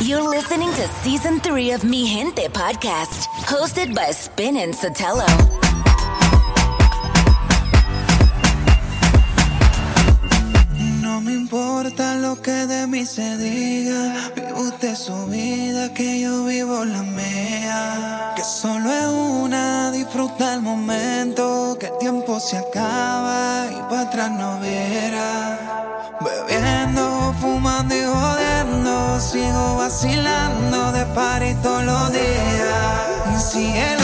You're listening to season three of Mi Gente podcast, hosted by Spin and Sotelo. No me importa lo que de mí se diga, vive usted su vida, que yo vivo la mía. Que solo es una, disfruta el momento, que el tiempo se acaba y para atrás no viera. Bebiendo, fumando y joder sigo vacilando de party todos los días.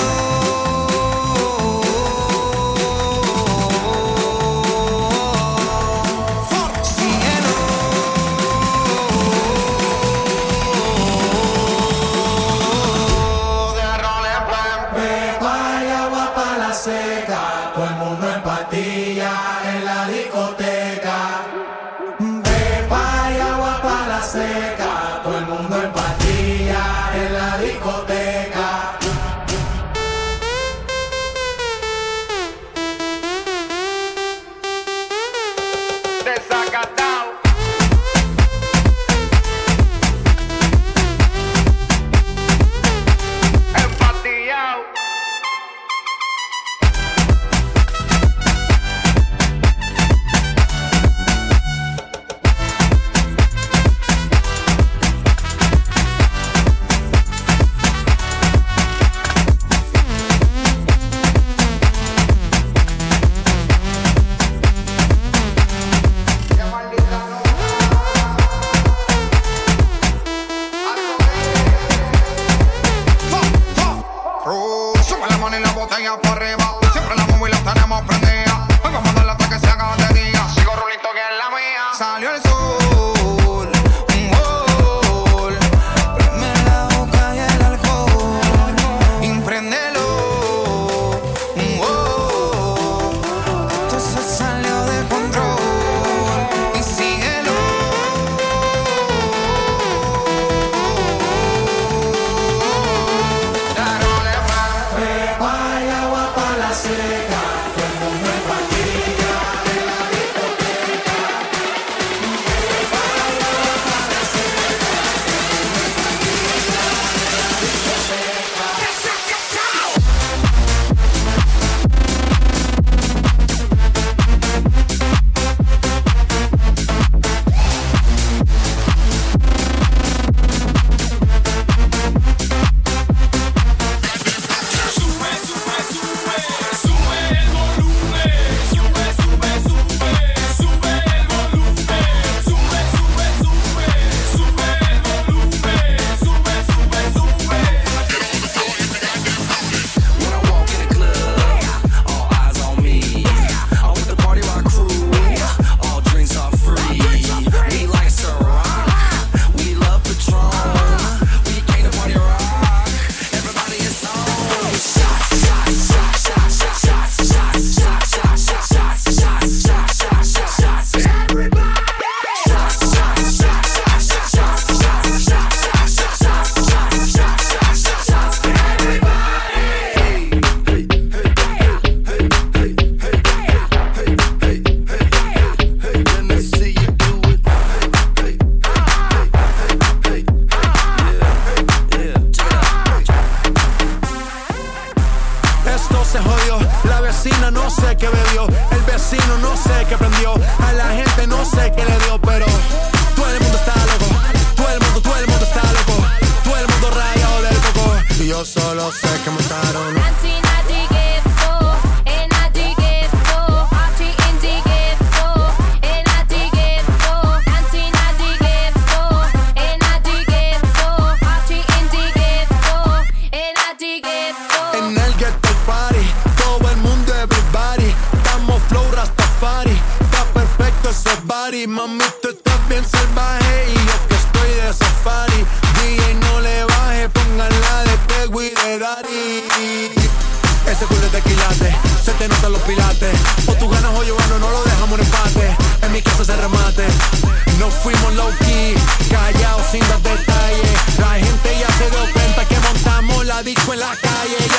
low key, callado sin los detalles. La gente ya se dio cuenta que montamos la disco en la calle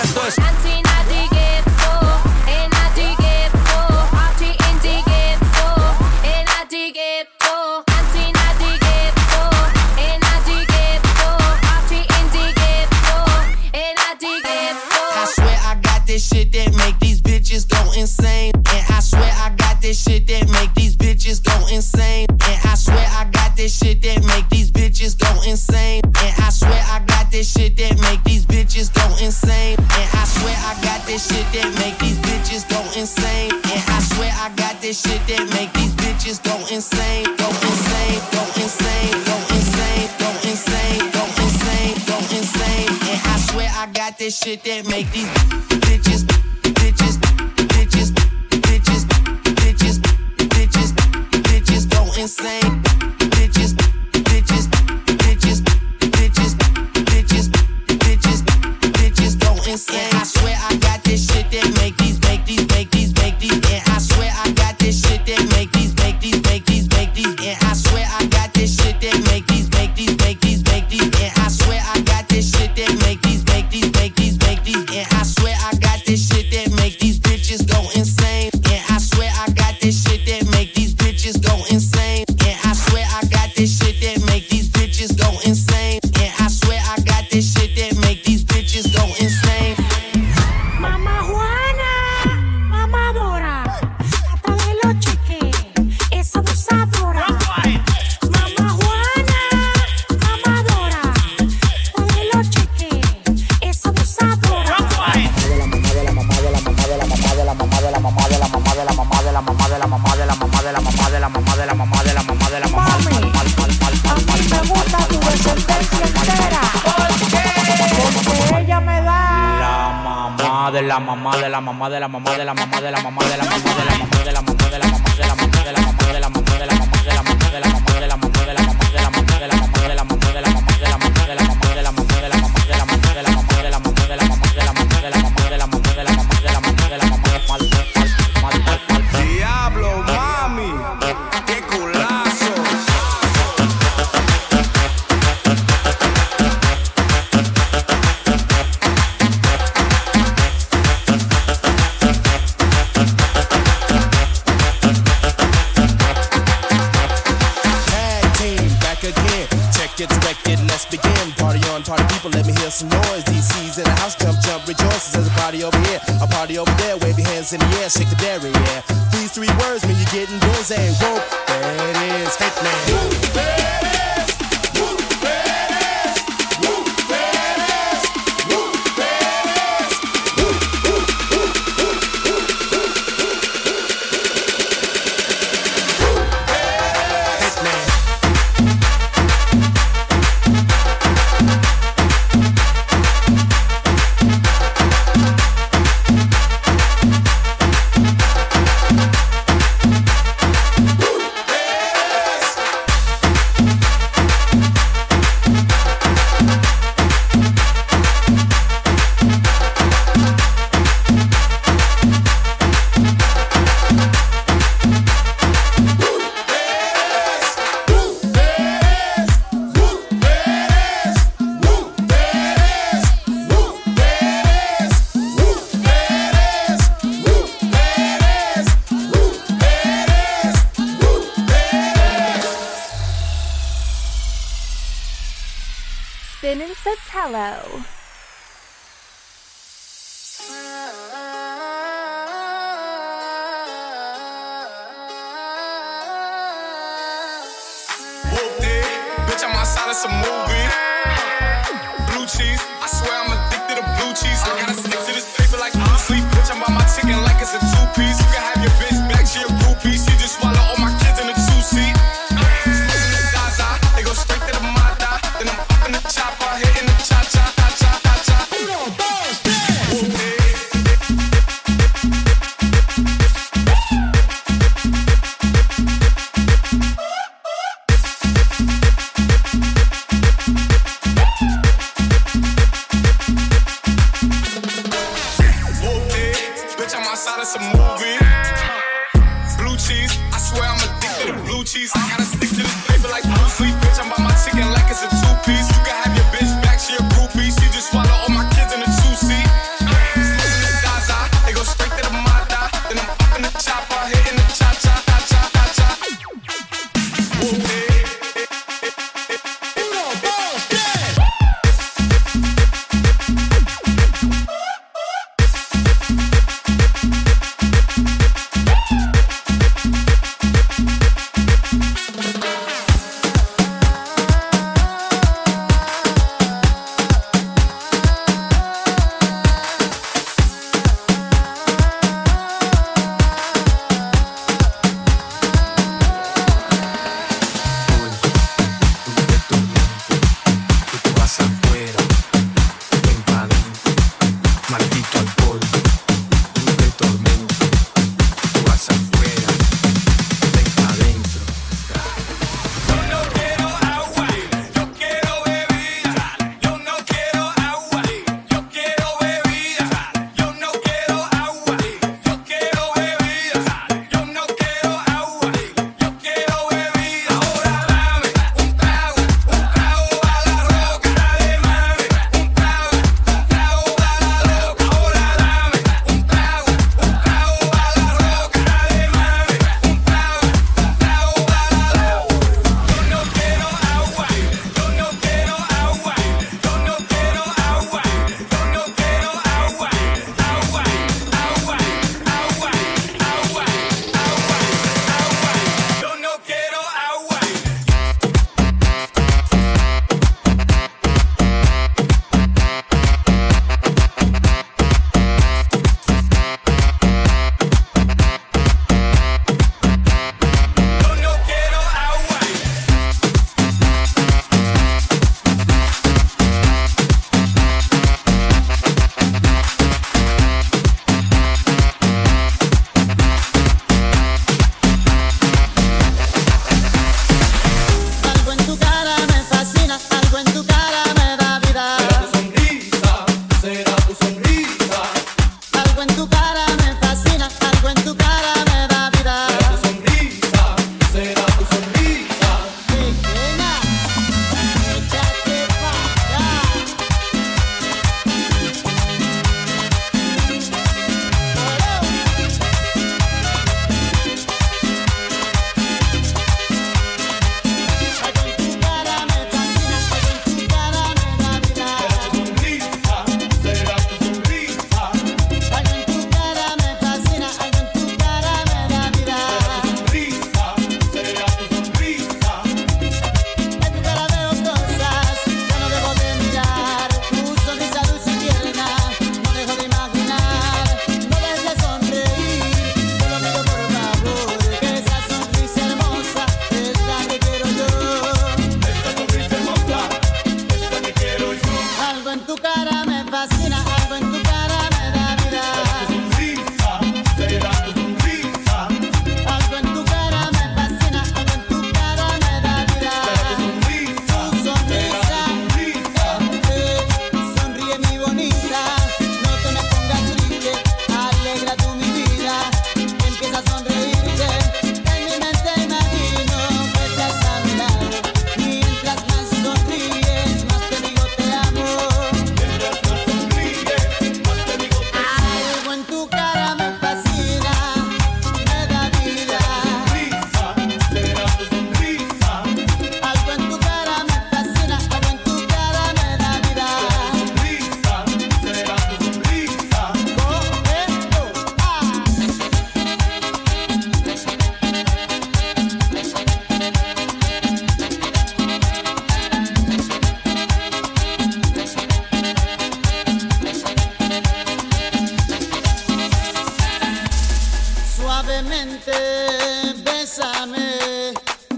shit that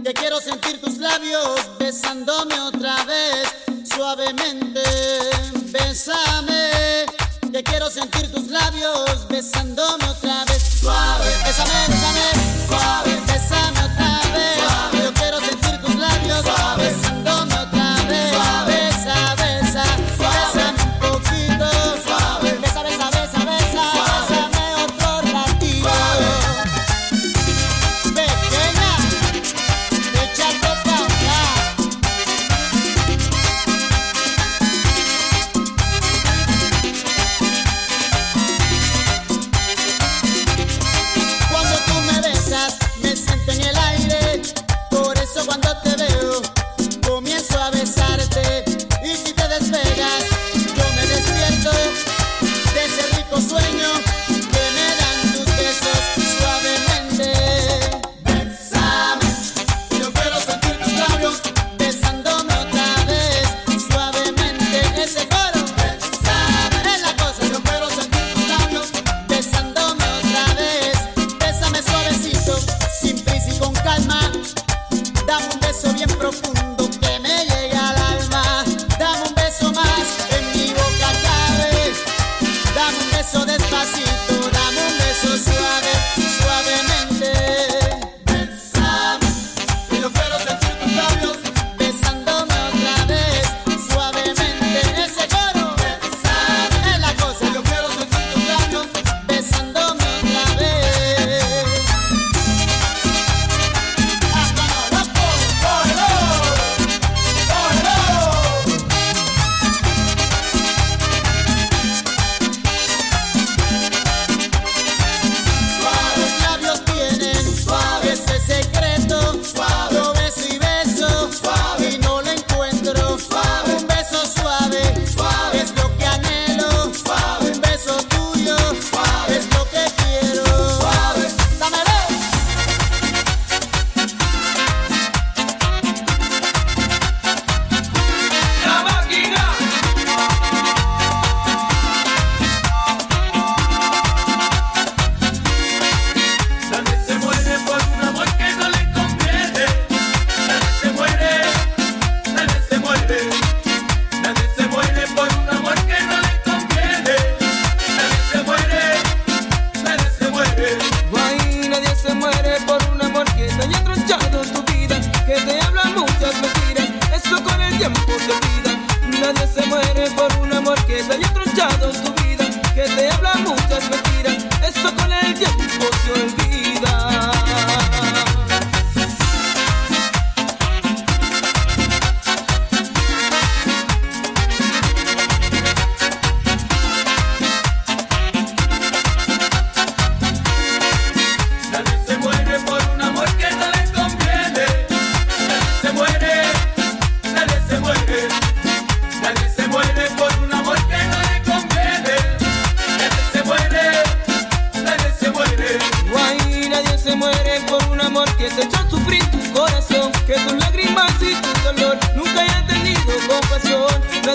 Que quiero sentir tus labios besándome otra vez suavemente. Bésame. Que quiero sentir tus labios besándome otra vez suave. Bésame.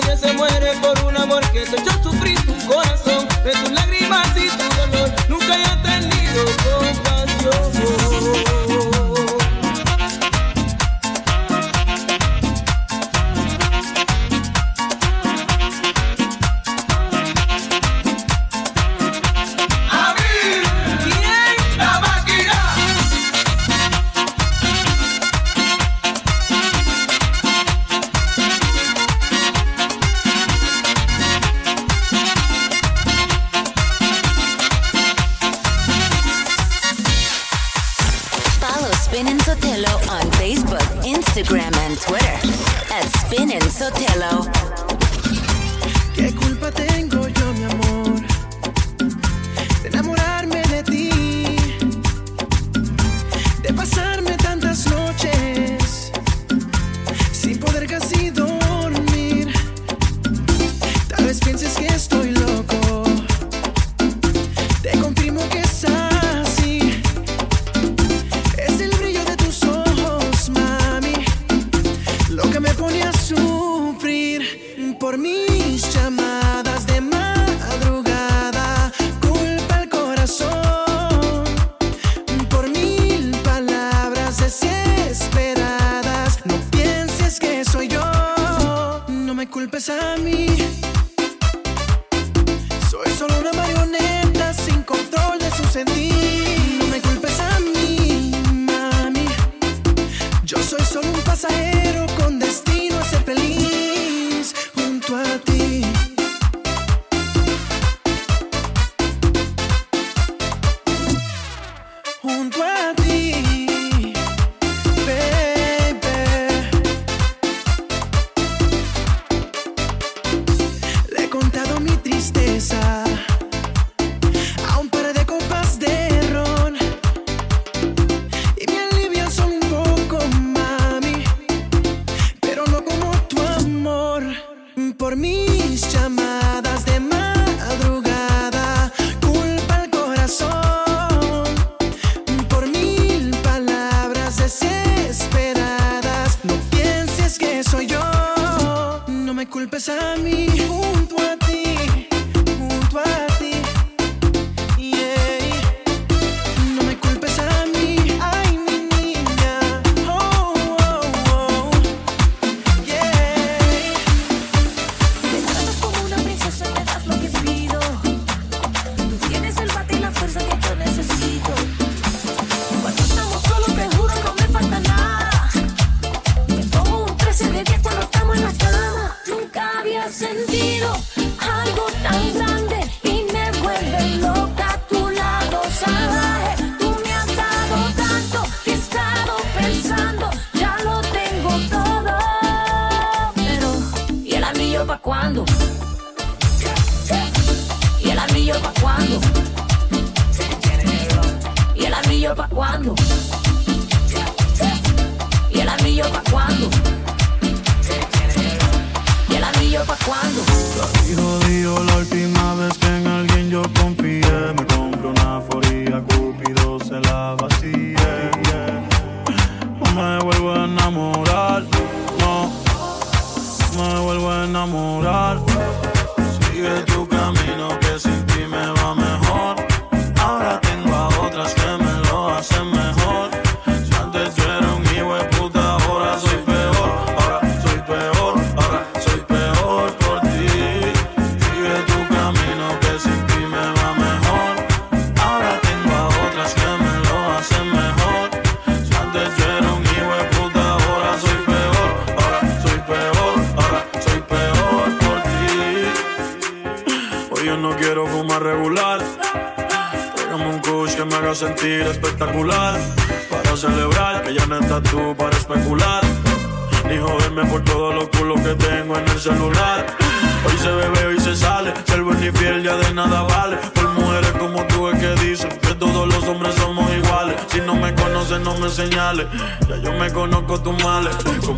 nadie se muere por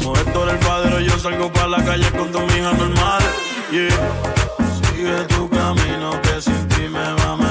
Esto era el padero, yo salgo para la calle con tu hija normal. Yeah. Sigue tu camino que sin ti me va a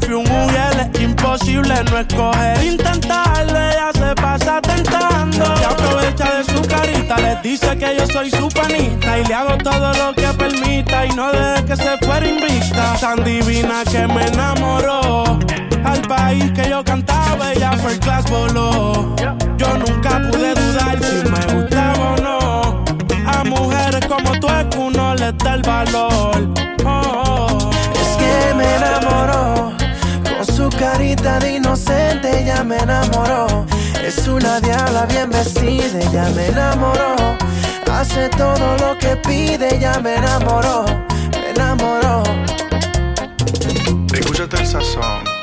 Fui un mujer, imposible no escoger. Intentarlo, ella se pasa tentando. Se aprovecha de su carita, le dice que yo soy su panita. Y le hago todo lo que permita y no deje que se fuera invicta. Tan divina que me enamoró. Al país que yo cantaba, ella fue class voló. Yo nunca pude dudar si me gustaba o no. A mujeres como tú es que uno les da el valor. Oh. Es que me enamoró, carita de inocente ella me enamoró. Es una diabla bien vestida, ella me enamoró. Hace todo lo que pide, ella me enamoró, me enamoró. Escúchate el sazón.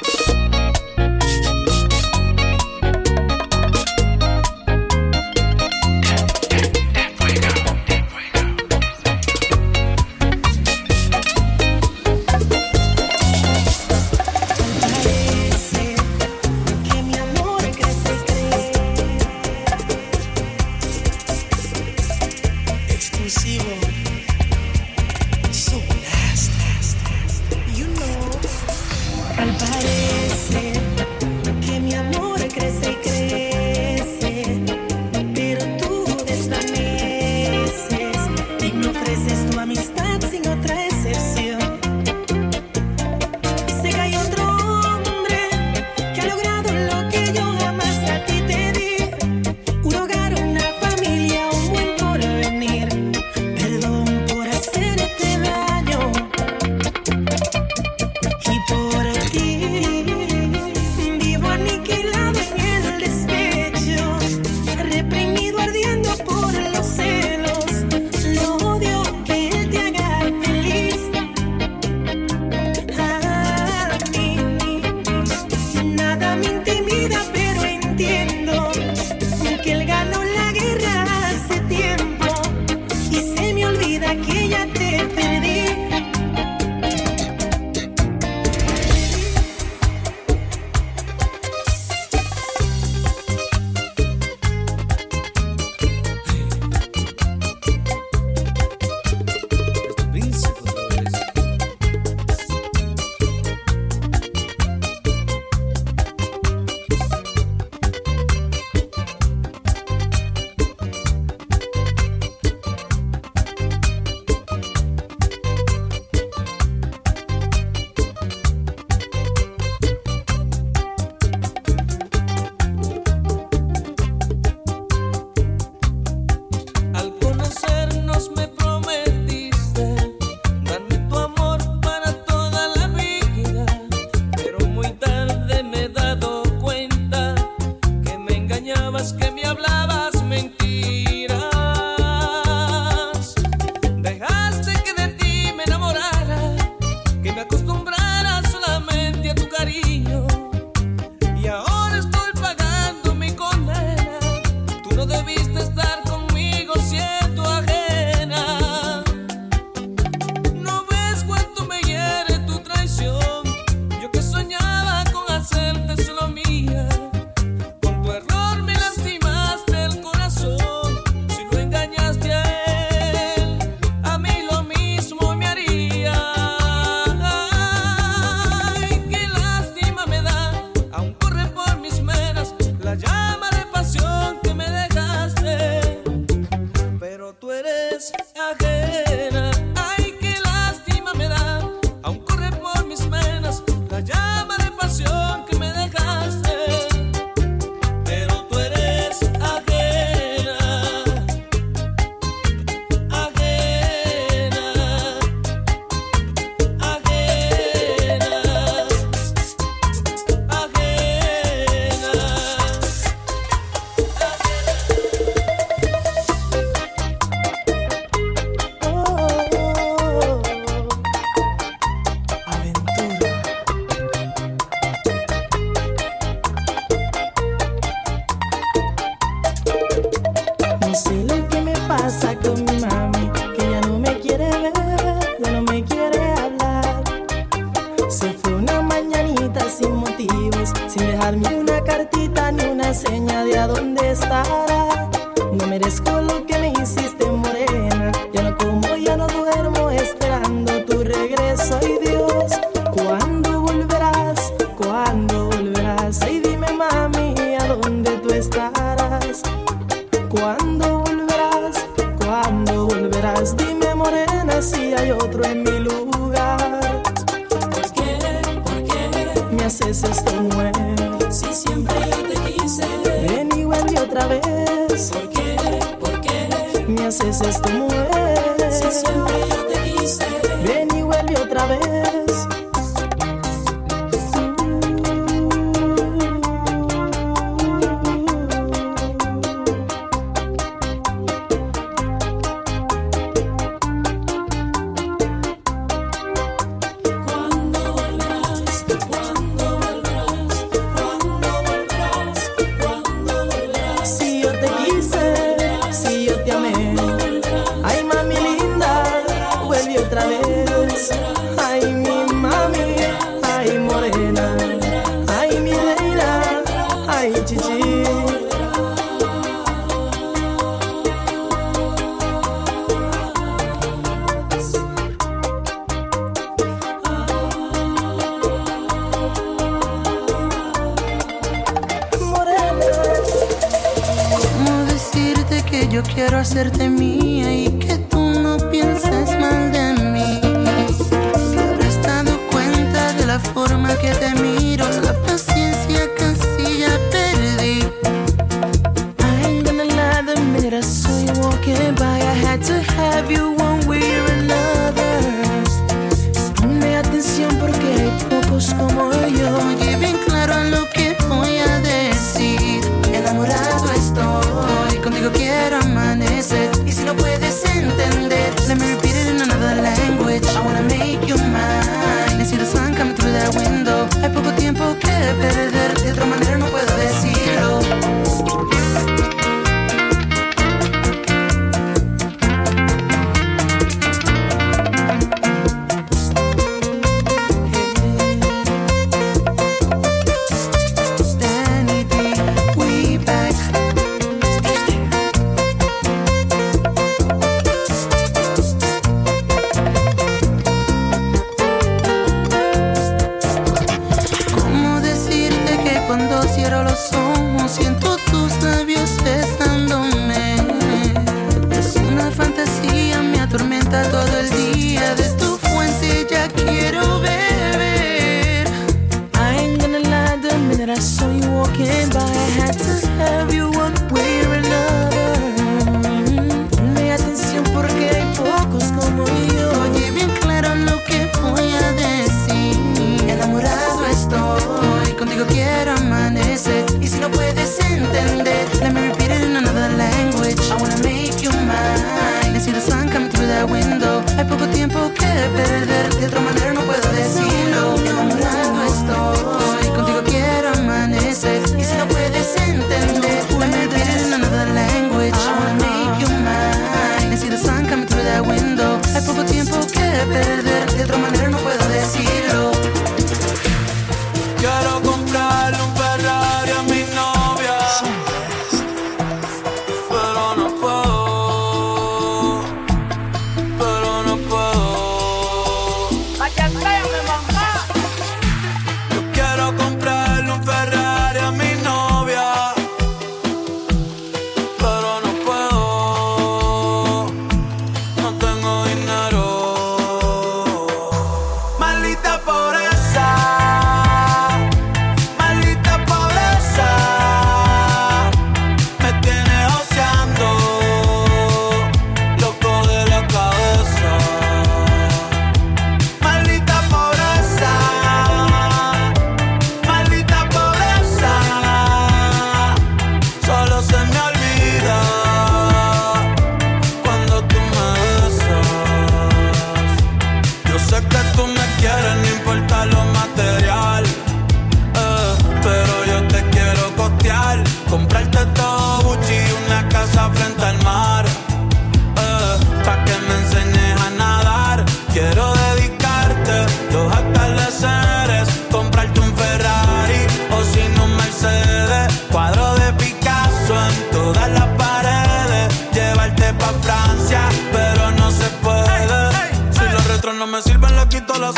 see you.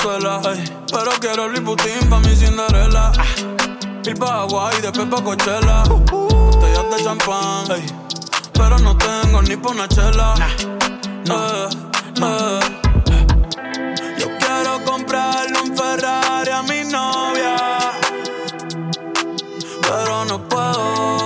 Pero quiero el Putin pa' mi Cinderella. Ah. Ir pa' Hawaii, después pa' Coachella. Uh -huh. Botellas de champán, pero no tengo ni pa' una chela. No. Eh, no. Eh. Yo quiero comprarle un Ferrari a mi novia, pero no puedo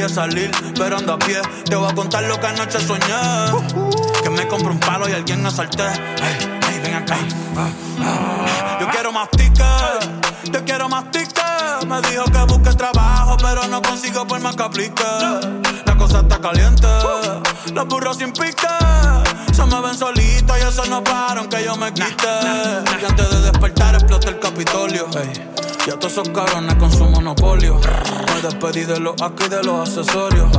quería salir, pero ando a pie. Te voy a contar lo que anoche soñé. Que me compré un palo y alguien asalté. Ey, ey, ven acá. Yo quiero más tickets, yo quiero más tickets. Me dijo que busque trabajo, pero no consigo por más que aplique. La cosa está caliente, los burros sin pique. Se me ven solitos y eso no paran que yo me quite. Y antes de despertar explota el Capitolio. Y a todos esos cabrones con su monopolio. Me despedí de los aquí de los accesorios.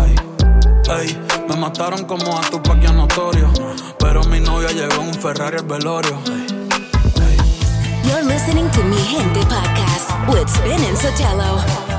Me mataron como a tu paquia notorio. Pero mi novia llegó en un Ferrari al velorio. You're listening to Mi Gente podcast with Spin and Sotelo.